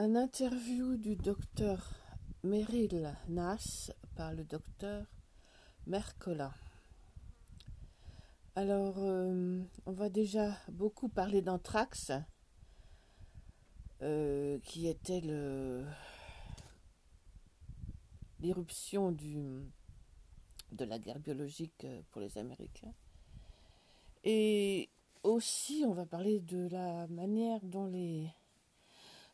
Un interview du docteur Meryl Nass par le docteur Mercola. Alors, euh, on va déjà beaucoup parler d'anthrax, euh, qui était le l'éruption du de la guerre biologique pour les Américains. Et aussi, on va parler de la manière dont les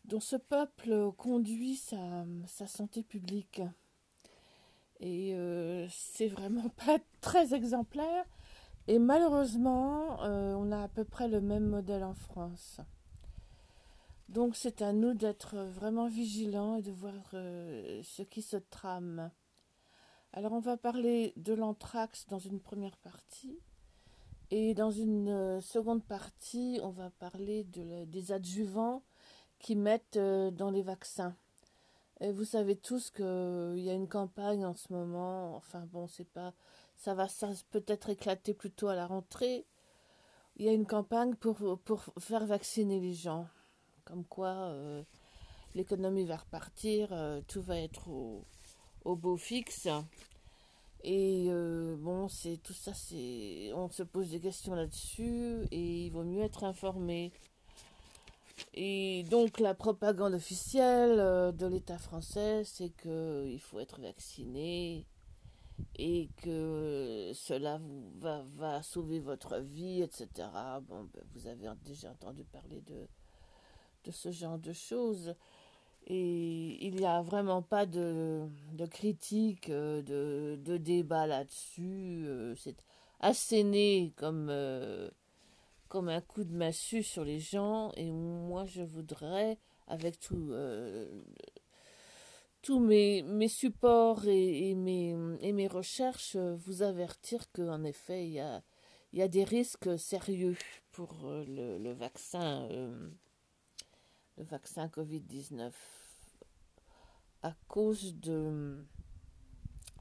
dont ce peuple conduit sa, sa santé publique. Et euh, c'est vraiment pas très exemplaire. Et malheureusement, euh, on a à peu près le même modèle en France. Donc c'est à nous d'être vraiment vigilants et de voir euh, ce qui se trame. Alors on va parler de l'anthrax dans une première partie. Et dans une seconde partie, on va parler de, des adjuvants qui mettent euh, dans les vaccins. Et vous savez tous qu'il euh, y a une campagne en ce moment. Enfin bon, c'est pas, ça va peut-être éclater plutôt à la rentrée. Il y a une campagne pour, pour faire vacciner les gens. Comme quoi euh, l'économie va repartir, tout va être au, au beau fixe. Et bon, c'est tout ça, c'est, on se pose des questions là-dessus et il vaut mieux être informé. Et donc la propagande officielle euh, de l'État français, c'est qu'il faut être vacciné et que cela vous va, va sauver votre vie, etc. Bon, ben, vous avez déjà entendu parler de, de ce genre de choses. Et il n'y a vraiment pas de, de critique, euh, de, de débat là-dessus. Euh, c'est asséné comme comme un coup de massue sur les gens et moi je voudrais avec tout euh, tous mes, mes supports et, mes, et mes recherches vous avertir qu'en effet il y a, y a des risques sérieux pour euh, le, vaccin euh, vaccin Covid-19 à cause de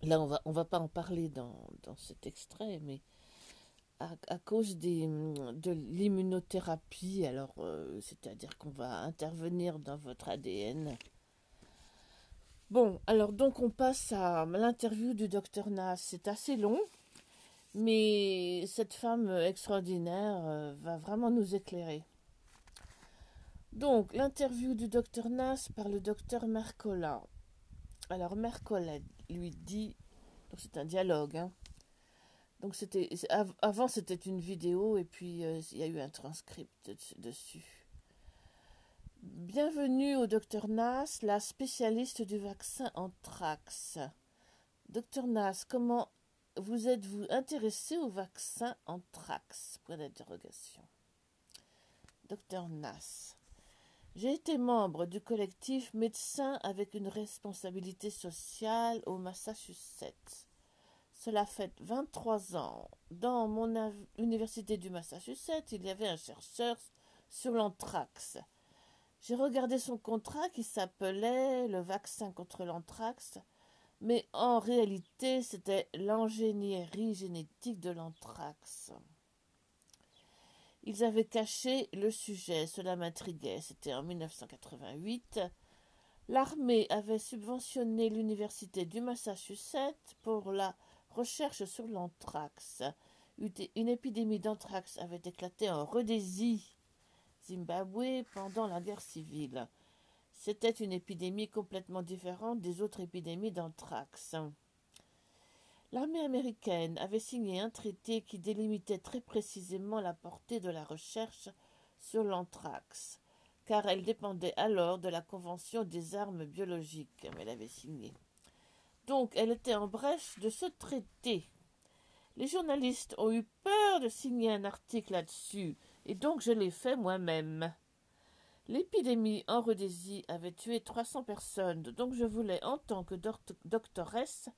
là on va on va pas en parler dans, dans cet extrait mais à, cause des, de l'immunothérapie, alors euh, c'est-à-dire qu'on va intervenir dans votre ADN. Bon, alors donc on passe à l'interview du docteur Nas. C'est assez long, mais cette femme extraordinaire euh, va vraiment nous éclairer. Donc, l'interview du docteur Nas par le docteur Mercola. Alors, Mercola lui dit, c'est un dialogue, hein, donc c'était avant c'était une vidéo et puis euh, il y a eu un transcript dessus. Bienvenue au docteur Nas, la spécialiste du vaccin anthrax. Docteur Nas, comment vous êtes-vous intéressé au vaccin anthrax Point d'interrogation. Docteur Nas. J'ai été membre du collectif Médecins avec une responsabilité sociale au Massachusetts. Cela fait 23 ans. Dans mon université du Massachusetts, il y avait un chercheur sur l'anthrax. J'ai regardé son contrat qui s'appelait le vaccin contre l'anthrax, mais en réalité, c'était l'ingénierie génétique de l'anthrax. Ils avaient caché le sujet, cela m'intriguait. C'était en 1988. L'armée avait subventionné l'université du Massachusetts pour la Recherche sur l'anthrax. Une épidémie d'anthrax avait éclaté en Rhodésie, Zimbabwe, pendant la guerre civile. C'était une épidémie complètement différente des autres épidémies d'anthrax. L'armée américaine avait signé un traité qui délimitait très précisément la portée de la recherche sur l'anthrax, car elle dépendait alors de la Convention des armes biologiques. Elle avait signé. Donc elle était en brèche de ce traité. Les journalistes ont eu peur de signer un article là-dessus, et donc je l'ai fait moi-même. L'épidémie en Rhodésie avait tué 300 personnes, donc je voulais, en tant que doctoresse,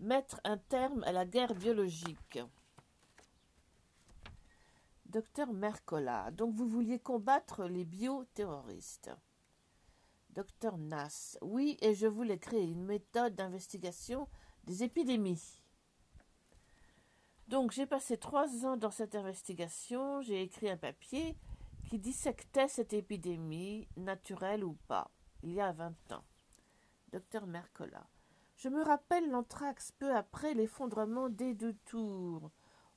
mettre un terme à la guerre biologique. Docteur Mercola, donc vous vouliez combattre les bioterroristes. Docteur Nass. Oui, et je voulais créer une méthode d'investigation des épidémies. Donc j'ai passé trois ans dans cette investigation, j'ai écrit un papier qui dissectait cette épidémie, naturelle ou pas. il y a vingt ans. Docteur Mercola. Je me rappelle l'anthrax peu après l'effondrement des deux tours.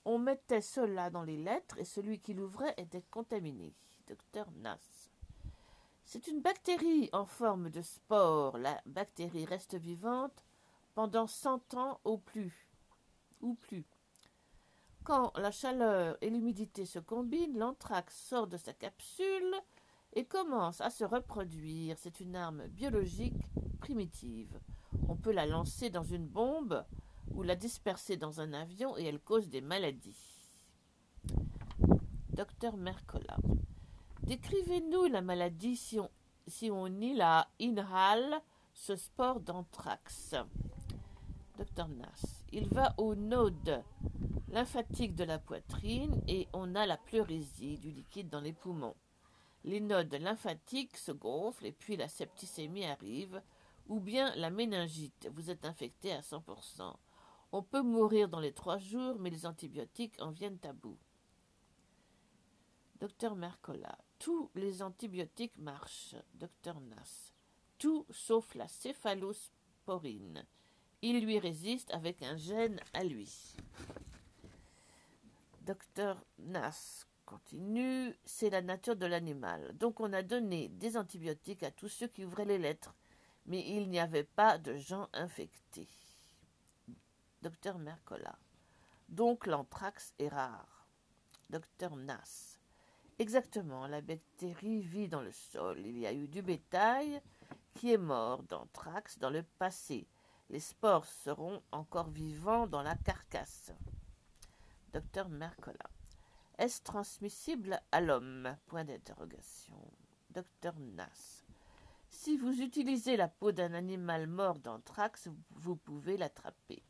On mettait cela dans les lettres et celui qui l'ouvrait était contaminé. Docteur Nass. C'est une bactérie en forme de spore. La bactérie reste vivante pendant cent ans au plus. Ou plus. Quand la chaleur et l'humidité se combinent, l'anthrax sort de sa capsule et commence à se reproduire. C'est une arme biologique primitive. On peut la lancer dans une bombe ou la disperser dans un avion et elle cause des maladies. Docteur Mercola. Décrivez-nous la maladie si on, si on y la inhale ce sport d'anthrax. Docteur Nass. Il va au node lymphatique de la poitrine et on a la pleurésie du liquide dans les poumons. Les nodes lymphatiques se gonflent et puis la septicémie arrive, ou bien la méningite. Vous êtes infecté à 100%. On peut mourir dans les trois jours, mais les antibiotiques en viennent à bout. Docteur Mercola. Tous les antibiotiques marchent. Docteur Nass. Tout sauf la céphalosporine. Il lui résiste avec un gène à lui. Docteur Nass continue, c'est la nature de l'animal. Donc on a donné des antibiotiques à tous ceux qui ouvraient les lettres, mais il n'y avait pas de gens infectés. Docteur Mercola. Donc l'anthrax est rare. Docteur Nass. Exactement, la bactérie vit dans le sol. Il y a eu du bétail qui est mort d'anthrax dans le passé. Les spores seront encore vivants dans la carcasse. Docteur Mercola. Est-ce transmissible à l'homme? Point d'interrogation. Docteur Nass. Si vous utilisez la peau d'un animal mort d'anthrax, vous pouvez l'attraper.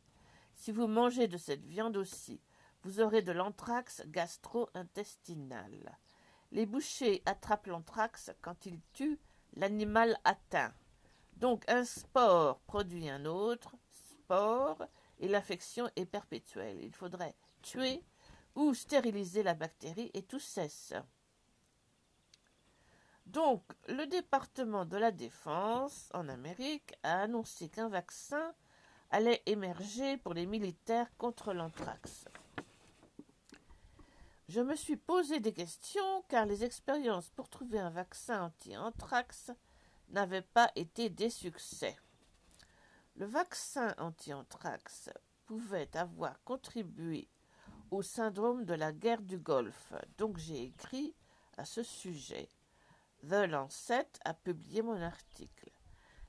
Si vous mangez de cette viande aussi, vous aurez de l'anthrax gastro-intestinal. Les bouchers attrapent l'anthrax quand ils tuent l'animal atteint. Donc un spore produit un autre spore et l'infection est perpétuelle. Il faudrait tuer ou stériliser la bactérie et tout cesse. Donc, le département de la défense en Amérique a annoncé qu'un vaccin allait émerger pour les militaires contre l'anthrax. Je me suis posé des questions car les expériences pour trouver un vaccin anti-anthrax n'avaient pas été des succès. Le vaccin anti-anthrax pouvait avoir contribué au syndrome de la guerre du Golfe, donc j'ai écrit à ce sujet. The Lancet a publié mon article.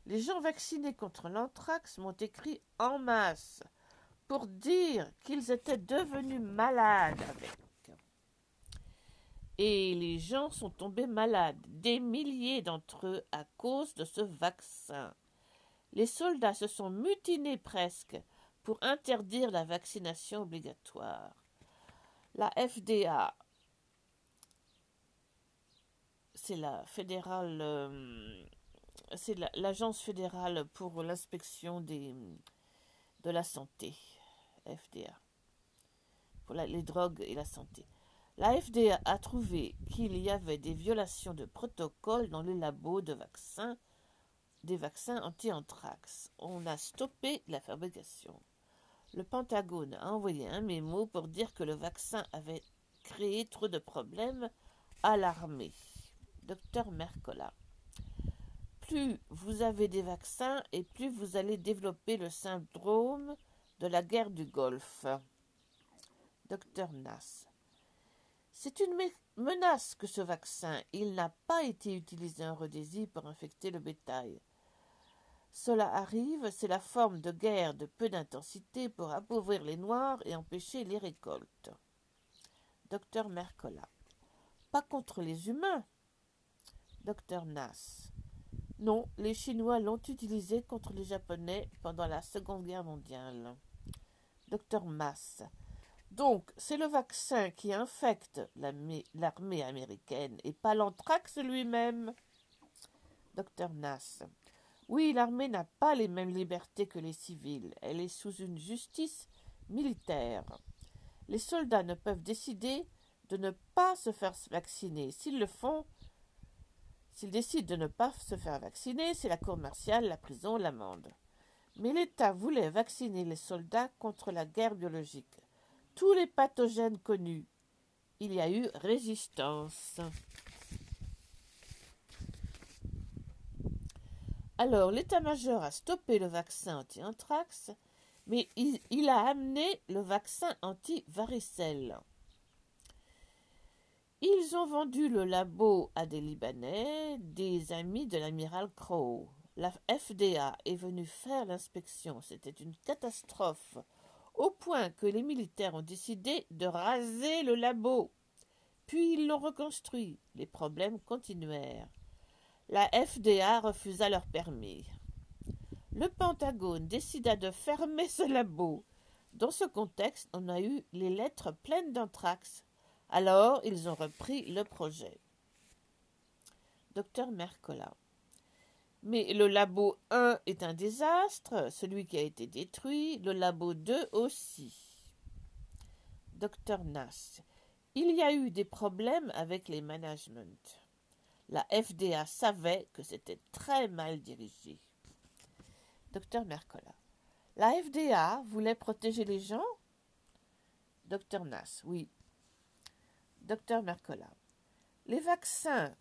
Les gens vaccinés contre l'anthrax m'ont écrit en masse pour dire qu'ils étaient devenus malades avec. Et les gens sont tombés malades, des milliers d'entre eux, à cause de ce vaccin. Les soldats se sont mutinés presque pour interdire la vaccination obligatoire. La FDA, c'est la fédérale, euh, c'est l'agence fédérale pour l'inspection de la santé, FDA, pour les drogues et la santé. La FDA a trouvé qu'il y avait des violations de protocole dans les labos de vaccins, des vaccins anti-anthrax. On a stoppé la fabrication le Pentagone a envoyé un mémo pour dire que le vaccin avait créé trop de problèmes à l'armée. Docteur Mercola. Plus vous avez des vaccins et plus vous allez développer le syndrome de la guerre du Golfe. Docteur Nass. C'est une menace que ce vaccin. Il n'a pas été utilisé en Rhodésie pour infecter le bétail. Cela arrive, c'est la forme de guerre de peu d'intensité pour appauvrir les Noirs et empêcher les récoltes. Docteur Mercola. Pas contre les humains. Docteur Nass. Non, les Chinois l'ont utilisé contre les Japonais pendant la Seconde Guerre mondiale. Docteur Mass. Donc, c'est le vaccin qui infecte l'armée américaine et pas l'anthrax lui-même. Docteur Nass. Oui, l'armée n'a pas les mêmes libertés que les civils. Elle est sous une justice militaire. Les soldats ne peuvent décider de ne pas se faire vacciner. S'ils le font, S'ils décident de ne pas se faire vacciner, c'est la cour martiale, la prison, l'amende. Mais l'État voulait vacciner les soldats contre la guerre biologique. Tous les pathogènes connus. Il y a eu résistance. Alors, l'état-major a stoppé le vaccin anti-anthrax, mais il, a amené le vaccin anti-varicelle. Ils ont vendu le labo à des Libanais, des amis de l'amiral Crowe. La FDA est venue faire l'inspection. C'était une catastrophe, au point que les militaires ont décidé de raser le labo. Puis ils l'ont reconstruit. Les problèmes continuèrent. La FDA refusa leur permis. Le Pentagone décida de fermer ce labo. Dans ce contexte, on a eu les lettres pleines d'anthrax. Alors, ils ont repris le projet. Docteur Mercola. Mais le labo 1 est un désastre, celui qui a été détruit, le labo 2 aussi. Docteur Nass. Il y a eu des problèmes avec les managements. La FDA savait que c'était très mal dirigé. Docteur Mercola. La FDA voulait protéger les gens? Docteur Nass. Oui. Docteur Mercola. Les vaccins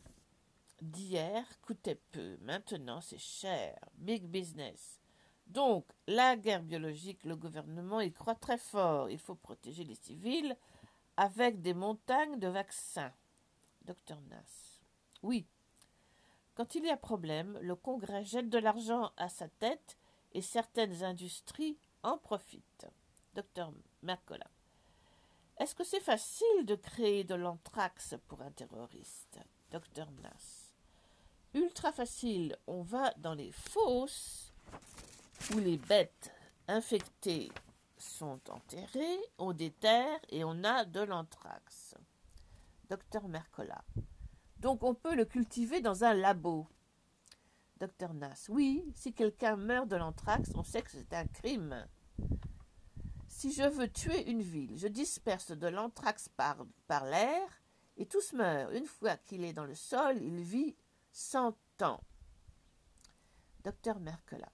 d'hier coûtaient peu. Maintenant, c'est cher. Big business. Donc, la guerre biologique, le gouvernement y croit très fort. Il faut protéger les civils avec des montagnes de vaccins. Docteur Nass. Oui. Quand il y a problème, le Congrès jette de l'argent à sa tête et certaines industries en profitent. Docteur Mercola. Est-ce que c'est facile de créer de l'anthrax pour un terroriste? Docteur Nass. Ultra facile. On va dans les fosses où les bêtes infectées sont enterrées, on déterre et on a de l'anthrax. Docteur Mercola. Donc on peut le cultiver dans un labo. Docteur Nass. Oui, si quelqu'un meurt de l'anthrax, on sait que c'est un crime. Si je veux tuer une ville, je disperse de l'anthrax par l'air et tous meurent. Une fois qu'il est dans le sol, il vit cent ans. Docteur Merkela.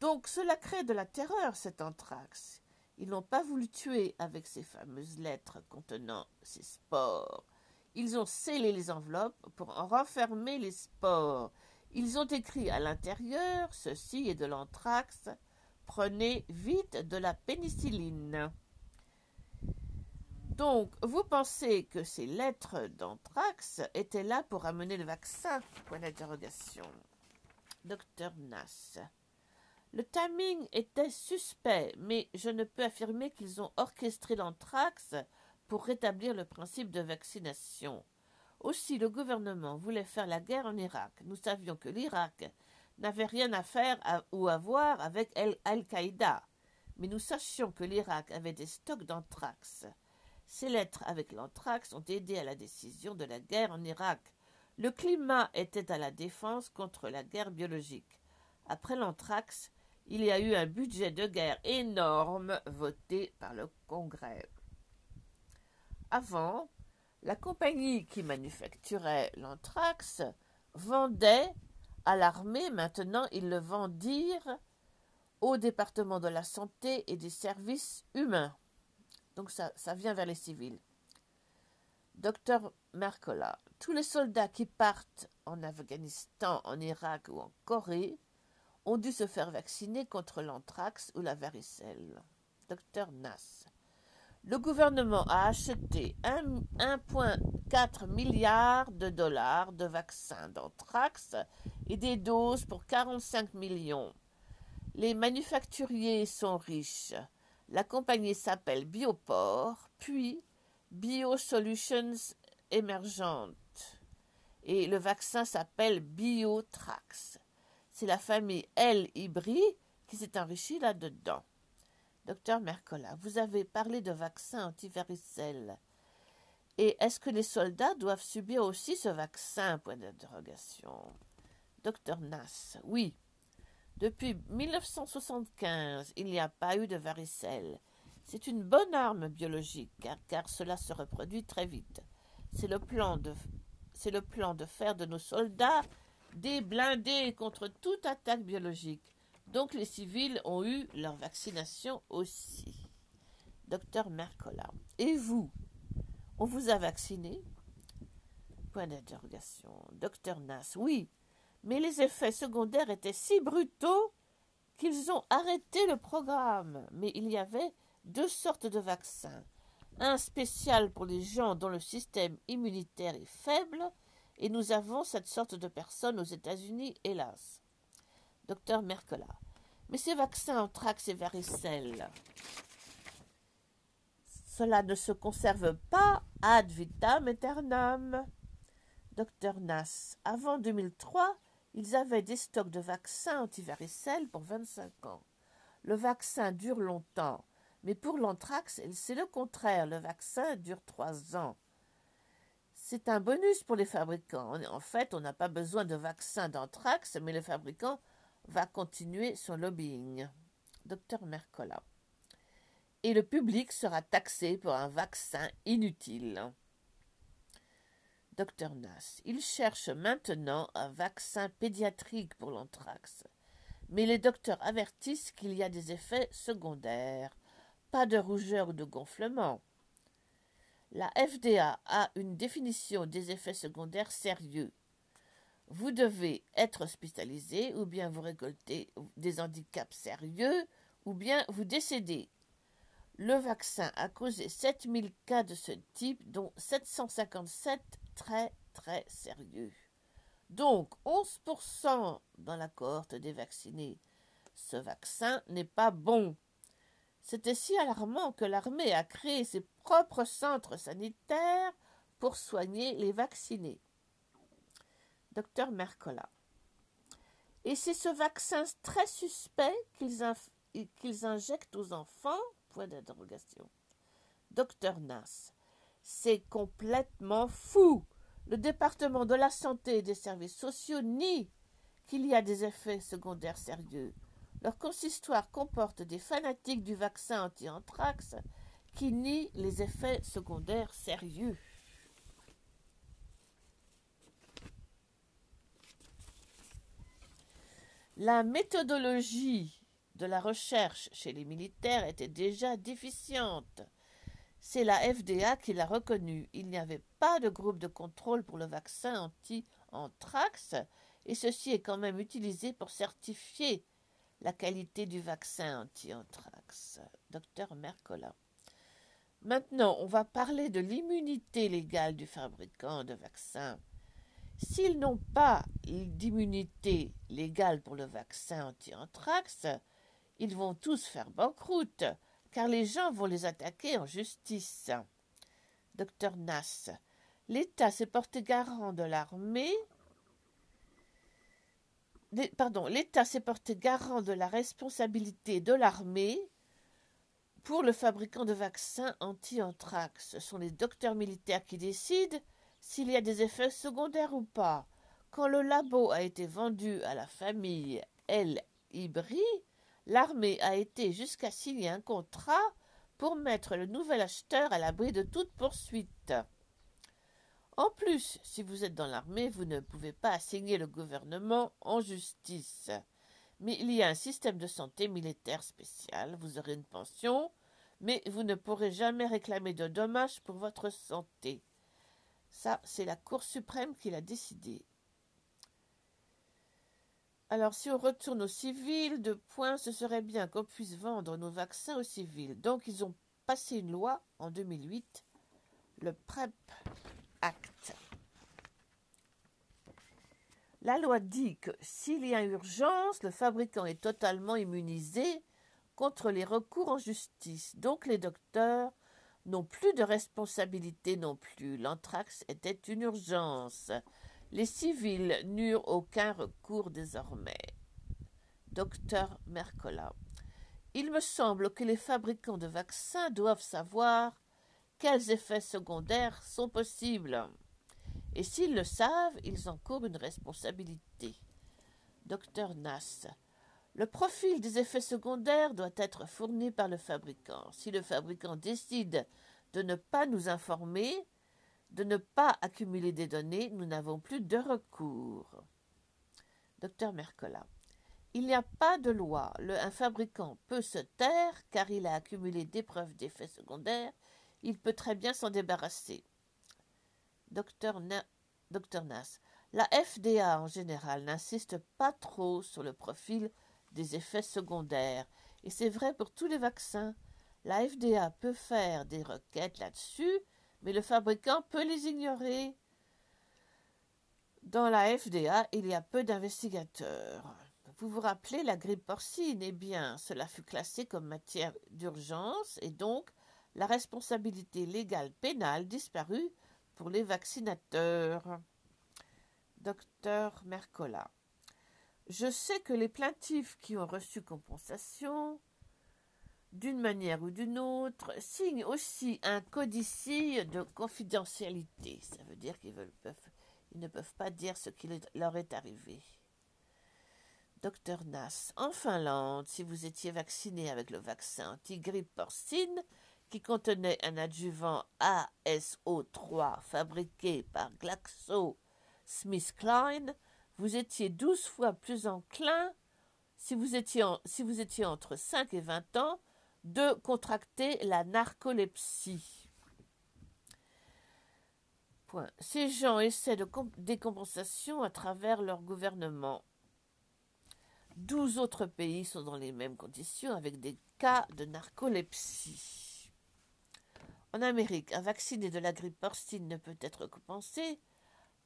Donc cela crée de la terreur, cet anthrax. Ils n'ont pas voulu tuer avec ces fameuses lettres contenant ces spores. Ils ont scellé les enveloppes pour en renfermer les spores. Ils ont écrit à l'intérieur Ceci est de l'anthrax Prenez vite de la pénicilline. Donc, vous pensez que ces lettres d'anthrax étaient là pour amener le vaccin? Point d'interrogation. Docteur Nass. Le timing était suspect, mais je ne peux affirmer qu'ils ont orchestré l'anthrax pour rétablir le principe de vaccination. Aussi, le gouvernement voulait faire la guerre en Irak. Nous savions que l'Irak n'avait rien à faire ou à voir avec Al-Qaïda, mais nous sachions que l'Irak avait des stocks d'anthrax. Ces lettres avec l'anthrax ont aidé à la décision de la guerre en Irak. Le climat était à la défense contre la guerre biologique. Après l'anthrax, il y a eu un budget de guerre énorme voté par le Congrès. Avant, la compagnie qui manufacturait l'anthrax vendait à l'armée, maintenant ils le vendirent au département de la santé et des services humains. Donc ça, vient vers les civils. Docteur Mercola, tous les soldats qui partent en Afghanistan, en Irak ou en Corée ont dû se faire vacciner contre l'anthrax ou la varicelle. Docteur Nass le gouvernement a acheté 1,4 milliard de dollars de vaccins d'anthrax et des doses pour 45 millions. Les manufacturiers sont riches. La compagnie s'appelle Bioport, puis Biosolutions Emergent. Et le vaccin s'appelle Biotrax. C'est la famille L. Ibri qui s'est enrichie là-dedans. Docteur Mercola, vous avez parlé de vaccins antivaricelles. Et est-ce que les soldats doivent subir aussi ce vaccin? Point d'interrogation. Docteur Nass, oui. Depuis 1975, il n'y a pas eu de varicelle. C'est une bonne arme biologique, car, car, cela se reproduit très vite. C'est le plan de c'est le plan de faire de nos soldats des blindés contre toute attaque biologique. Donc les civils ont eu leur vaccination aussi. Docteur Mercola. Et vous? On vous a vacciné? Point d'interrogation. Docteur Nas. Oui, mais les effets secondaires étaient si brutaux qu'ils ont arrêté le programme. Mais il y avait deux sortes de vaccins. Un spécial pour les gens dont le système immunitaire est faible, et nous avons cette sorte de personnes aux États-Unis, hélas. Docteur Mercola. Mais ces vaccins anthrax et varicelle, cela ne se conserve pas ad vitam aeternam. Docteur Nas. Avant 2003, ils avaient des stocks de vaccins antivaricelles pour 25 ans. Le vaccin dure longtemps, mais pour l'anthrax, c'est le contraire. Le vaccin dure 3 ans. C'est un bonus pour les fabricants. En fait, on n'a pas besoin de vaccin d'anthrax, mais le fabricant va continuer son lobbying. Docteur Mercola. Et le public sera taxé pour un vaccin inutile. Docteur Nas. Il cherche maintenant un vaccin pédiatrique pour l'anthrax. Mais les docteurs avertissent qu'il y a des effets secondaires. Pas de rougeur ou de gonflement. La FDA a une définition des effets secondaires sérieux. Vous devez être hospitalisé ou bien vous récoltez des handicaps sérieux ou bien vous décédez. Le vaccin a causé 7000 cas de ce type, dont 757 très très sérieux. Donc 11% dans la cohorte des vaccinés. Ce vaccin n'est pas bon. C'était si alarmant que l'armée a créé ses propres centres sanitaires pour soigner les vaccinés. Docteur Mercola. Et c'est ce vaccin très suspect qu'ils injectent aux enfants? Point d'interrogation. Docteur Nas. C'est complètement fou. Le département de la santé et des services sociaux nie qu'il y a des effets secondaires sérieux. Leur consistoire comporte des fanatiques du vaccin anti-anthrax qui nient les effets secondaires sérieux. La méthodologie de la recherche chez les militaires était déjà déficiente. C'est la FDA qui l'a reconnu. Il n'y avait pas de groupe de contrôle pour le vaccin anti-anthrax et ceci est quand même utilisé pour certifier la qualité du vaccin anti-anthrax. Docteur Mercola. Maintenant, on va parler de l'immunité légale du fabricant de vaccins. S'ils n'ont pas d'immunité légale pour le vaccin anti-anthrax, ils vont tous faire banqueroute, car les gens vont les attaquer en justice. Docteur Nas. L'État s'est porté garant de l'armée pardon, l'État s'est porté garant de la responsabilité de l'armée pour le fabricant de vaccins anti-anthrax. Ce sont les docteurs militaires qui décident s'il y a des effets secondaires ou pas. Quand le labo a été vendu à la famille El Ibri, l'armée a été jusqu'à signer un contrat pour mettre le nouvel acheteur à l'abri de toute poursuite. En plus, si vous êtes dans l'armée, vous ne pouvez pas assigner le gouvernement en justice. Mais il y a un système de santé militaire spécial, vous aurez une pension, mais vous ne pourrez jamais réclamer de dommages pour votre santé. Ça, c'est la Cour suprême qui l'a décidé. Alors, si on retourne aux civils, de points, ce serait bien qu'on puisse vendre nos vaccins aux civils. Donc, ils ont passé une loi en 2008, le PrEP la loi dit que s'il y a urgence, le fabricant est totalement immunisé contre les recours en justice. Donc les docteurs n'ont plus de responsabilité non plus. L'anthrax était une urgence. Les civils n'eurent aucun recours désormais. Docteur Mercola. Il me semble que les fabricants de vaccins doivent savoir quels effets secondaires sont possibles. Et s'ils le savent, ils encourent une responsabilité. Docteur Nas. Le profil des effets secondaires doit être fourni par le fabricant. Si le fabricant décide de ne pas nous informer, de ne pas accumuler des données, nous n'avons plus de recours. Docteur Mercola. Il n'y a pas de loi. Un fabricant peut se taire car il a accumulé des preuves d'effets secondaires. Il peut très bien s'en débarrasser. Docteur, Docteur Nas. La FDA en général n'insiste pas trop sur le profil des effets secondaires. Et c'est vrai pour tous les vaccins. La FDA peut faire des requêtes là-dessus, mais le fabricant peut les ignorer. Dans la FDA, il y a peu d'investigateurs. Vous vous rappelez la grippe porcine Eh bien, cela fut classé comme matière d'urgence et donc la responsabilité légale pénale disparut pour les vaccinateurs. Docteur Mercola. Je sais que les plaintifs qui ont reçu compensation, d'une manière ou d'une autre, signent aussi un codicille de confidentialité. Ça veut dire qu'ils ils ne peuvent pas dire ce qui leur est arrivé. Docteur Nas, en Finlande, si vous étiez vacciné avec le vaccin anti-grippe porcine, qui contenait un adjuvant ASO3 fabriqué par GlaxoSmithKline, vous étiez douze fois plus enclin, si vous étiez, si vous étiez entre 5 et 20 ans, de contracter la narcolepsie. Ces gens essaient de des compensations à travers leur gouvernement. Douze autres pays sont dans les mêmes conditions avec des cas de narcolepsie. En Amérique, un vacciné de la grippe porcine ne peut être compensé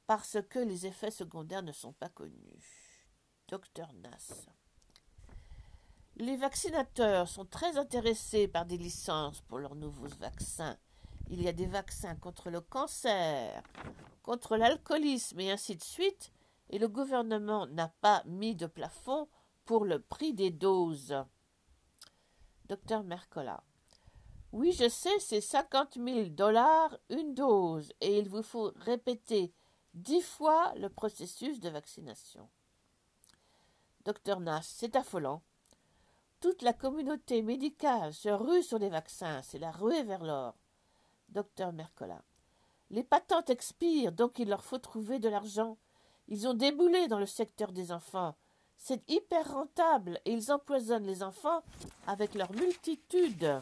parce que les effets secondaires ne sont pas connus. Docteur Nas. Les vaccinateurs sont très intéressés par des licences pour leurs nouveaux vaccins. Il y a des vaccins contre le cancer, contre l'alcoolisme et ainsi de suite, et le gouvernement n'a pas mis de plafond pour le prix des doses. Docteur Mercola. Oui, je sais, c'est cinquante mille dollars une dose, et il vous faut répéter dix fois le processus de vaccination. Docteur Nas, c'est affolant. Toute la communauté médicale se rue sur les vaccins, c'est la ruée vers l'or. Docteur Mercola. Les patentes expirent, donc il leur faut trouver de l'argent. Ils ont déboulé dans le secteur des enfants. C'est hyper rentable et ils empoisonnent les enfants avec leur multitude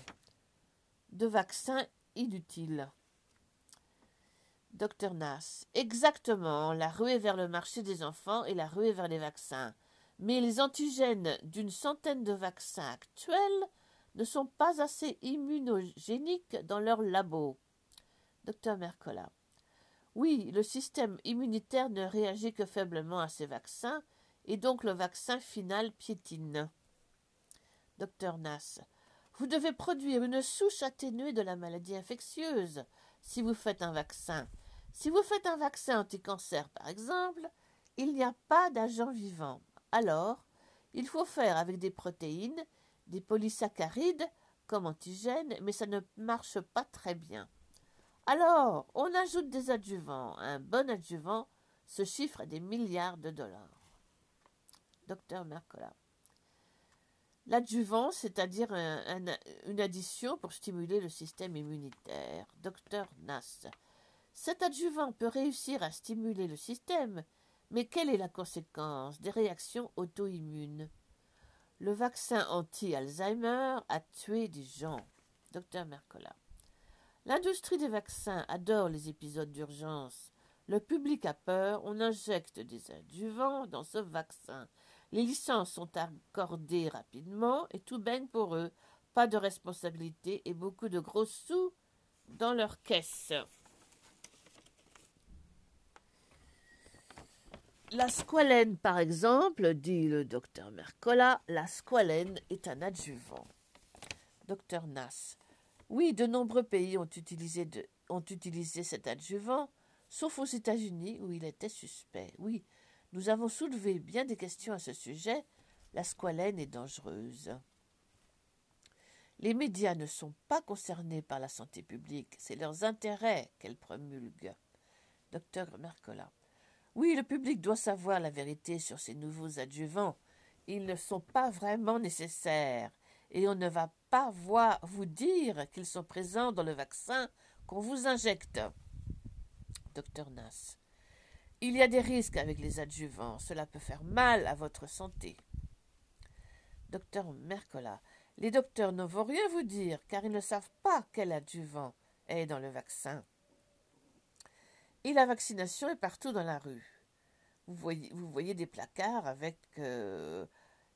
de vaccins inutiles. Docteur Nas. Exactement, la ruée vers le marché des enfants et la ruée vers les vaccins. Mais les antigènes d'une centaine de vaccins actuels ne sont pas assez immunogéniques dans leur labo. Docteur Mercola. Oui, le système immunitaire ne réagit que faiblement à ces vaccins, et donc le vaccin final piétine. Docteur Nas. Vous devez produire une souche atténuée de la maladie infectieuse si vous faites un vaccin. Si vous faites un vaccin anti-cancer, par exemple, il n'y a pas d'agent vivant. Alors, il faut faire avec des protéines, des polysaccharides comme antigènes, mais ça ne marche pas très bien. Alors, on ajoute des adjuvants. Un bon adjuvant se chiffre à des milliards de dollars. Docteur Mercola. L'adjuvant, c'est-à-dire une addition pour stimuler le système immunitaire. Docteur Nas. Cet adjuvant peut réussir à stimuler le système, mais quelle est la conséquence des réactions auto-immunes? Le vaccin anti-Alzheimer a tué des gens. Docteur Mercola. L'industrie des vaccins adore les épisodes d'urgence. Le public a peur, on injecte des adjuvants dans ce vaccin. Les licences sont accordées rapidement et tout baigne pour eux. Pas de responsabilité et beaucoup de gros sous dans leur caisse. La squalène, par exemple, dit le docteur Mercola, la squalène est un adjuvant. Docteur Nas. Oui, de nombreux pays ont utilisé, cet adjuvant, sauf aux États-Unis où il était suspect. Oui, nous avons soulevé bien des questions à ce sujet. La squalène est dangereuse. Les médias ne sont pas concernés par la santé publique, c'est leurs intérêts qu'elle promulgue. Docteur Mercola. Oui, le public doit savoir la vérité sur ces nouveaux adjuvants. Ils ne sont pas vraiment nécessaires et on ne va pas vous dire qu'ils sont présents dans le vaccin qu'on vous injecte. docteur Nas. Il y a des risques avec les adjuvants. Cela peut faire mal à votre santé. Docteur Mercola. Les docteurs ne vont rien vous dire car ils ne savent pas quel adjuvant est dans le vaccin. Et la vaccination est partout dans la rue. Vous voyez, des placards avec euh,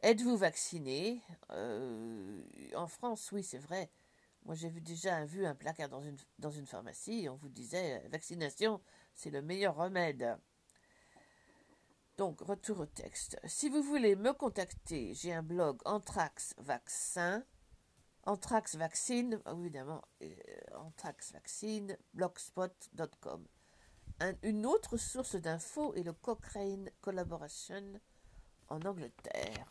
Êtes-vous vacciné? Euh, En France, oui, c'est vrai. Moi, j'ai vu déjà vu un placard dans une, pharmacie on vous disait Vaccination, c'est le meilleur remède. Donc, retour au texte. Si vous voulez me contacter, j'ai un blog Anthrax Vaccin. Anthrax Vaccine, évidemment, euh, Anthrax Vaccine, une autre source d'infos est le Cochrane Collaboration en Angleterre.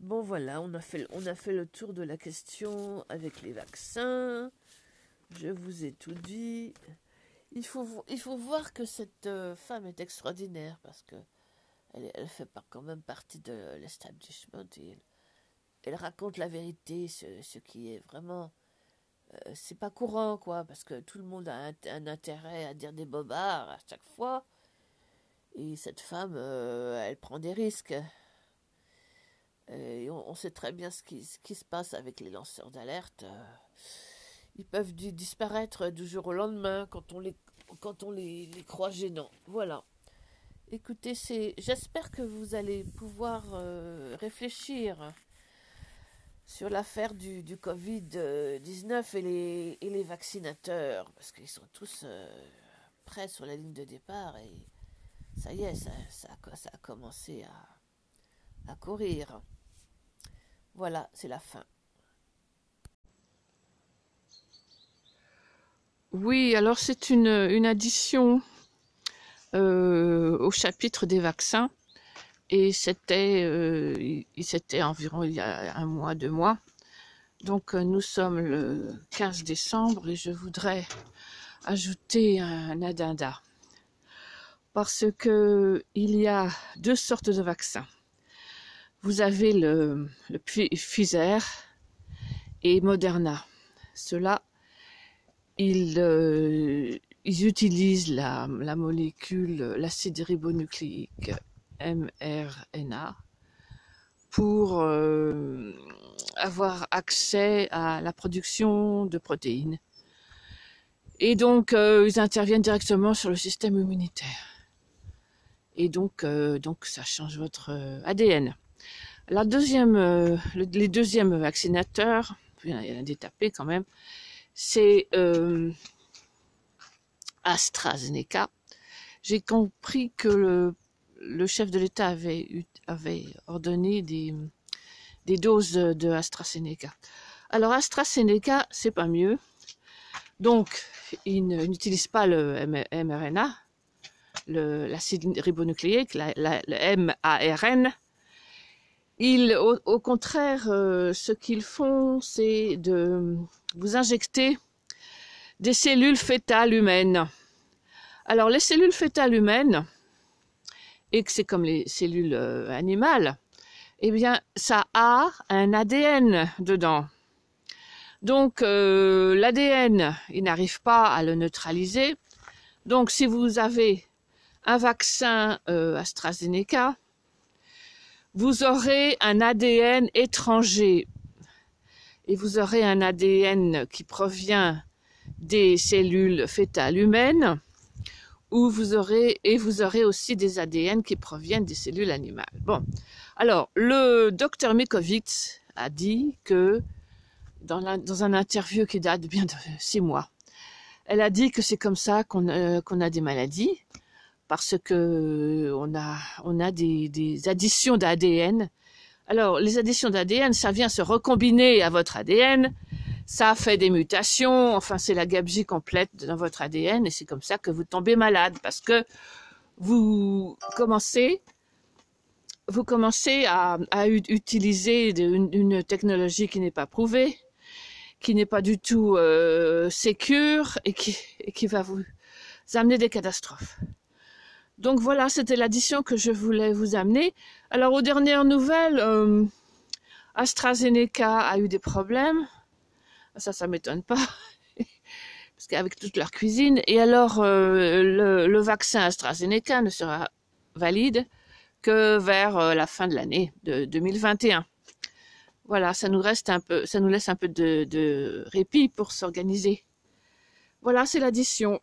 Bon voilà, on a, fait, on a fait le tour de la question avec les vaccins. Je vous ai tout dit. Il faut, il faut voir que cette euh, femme est extraordinaire parce que elle, elle fait quand même partie de l'establishment raconte la vérité, ce, qui est vraiment. Euh, c'est pas courant, quoi, parce que tout le monde a un, intérêt à dire des bobards à chaque fois. Et cette femme, euh, elle prend des risques. On, sait très bien ce qui, se passe avec les lanceurs d'alerte ils peuvent disparaître du jour au lendemain quand on les, quand on les, croit gênants. Voilà. Écoutez, j'espère que vous allez pouvoir euh, réfléchir sur l'affaire du, du Covid-19 et les, et les vaccinateurs, parce qu'ils sont tous euh, prêts sur la ligne de départ et ça y est, ça, a commencé à, courir. Voilà, c'est la fin. Oui, alors c'est une, une addition euh, au chapitre des vaccins. Et c'était euh, c'était environ il y a un mois, deux mois. Donc euh, nous sommes le 15 décembre et je voudrais ajouter un addenda. Parce que il y a deux sortes de vaccins. Vous avez le, le Pfizer et Moderna. Cela ils, euh, ils utilisent la molécule, l'acide ribonucléique mRNA pour euh, avoir accès à la production de protéines. Et donc, euh, ils interviennent directement sur le système immunitaire. Et donc, donc ça change votre ADN. La deuxième, les deuxièmes vaccinateurs, il y en a des tapés quand même, c'est euh, AstraZeneca. J'ai compris que le, chef de l'État avait, ordonné des, doses de AstraZeneca. Alors AstraZeneca, c'est pas mieux. Donc, il n'utilise pas le mRNA, l'acide ribonucléique, le MARN. Ils, au, contraire, euh, ce qu'ils font, c'est de vous injectez des cellules fétales humaines. Alors les cellules fétales humaines, et que c'est comme les cellules euh, animales, eh bien ça a un ADN dedans. Donc euh, l'ADN, il n'arrive pas à le neutraliser. Donc si vous avez un vaccin euh, AstraZeneca, vous aurez un ADN étranger et vous aurez un ADN qui provient des cellules fétales humaines ou vous aurez et vous aurez aussi des ADN qui proviennent des cellules animales. Bon, alors le docteur Mikovitz a dit que dans, dans un interview qui date bien de six mois, elle a dit que c'est comme ça qu'on euh, a des maladies parce que on a on a des, des additions d'ADN alors, les additions d'ADN, ça vient se recombiner à votre ADN, ça fait des mutations, enfin c'est la gabegie complète dans votre ADN et c'est comme ça que vous tombez malade parce que vous commencez vous commencez à, utiliser une, technologie qui n'est pas prouvée, qui n'est pas du tout euh, sécure et qui, et qui va vous amener des catastrophes. Donc voilà, c'était l'addition que je voulais vous amener. Alors aux dernières nouvelles, euh, AstraZeneca a eu des problèmes. Ça, ça m'étonne pas. Parce qu'avec toute leur cuisine. Et alors, euh, le, vaccin AstraZeneca ne sera valide que vers euh, la fin de l'année de 2021. Voilà, ça nous reste un peu, ça nous laisse un peu de répit pour s'organiser. Voilà, c'est l'addition.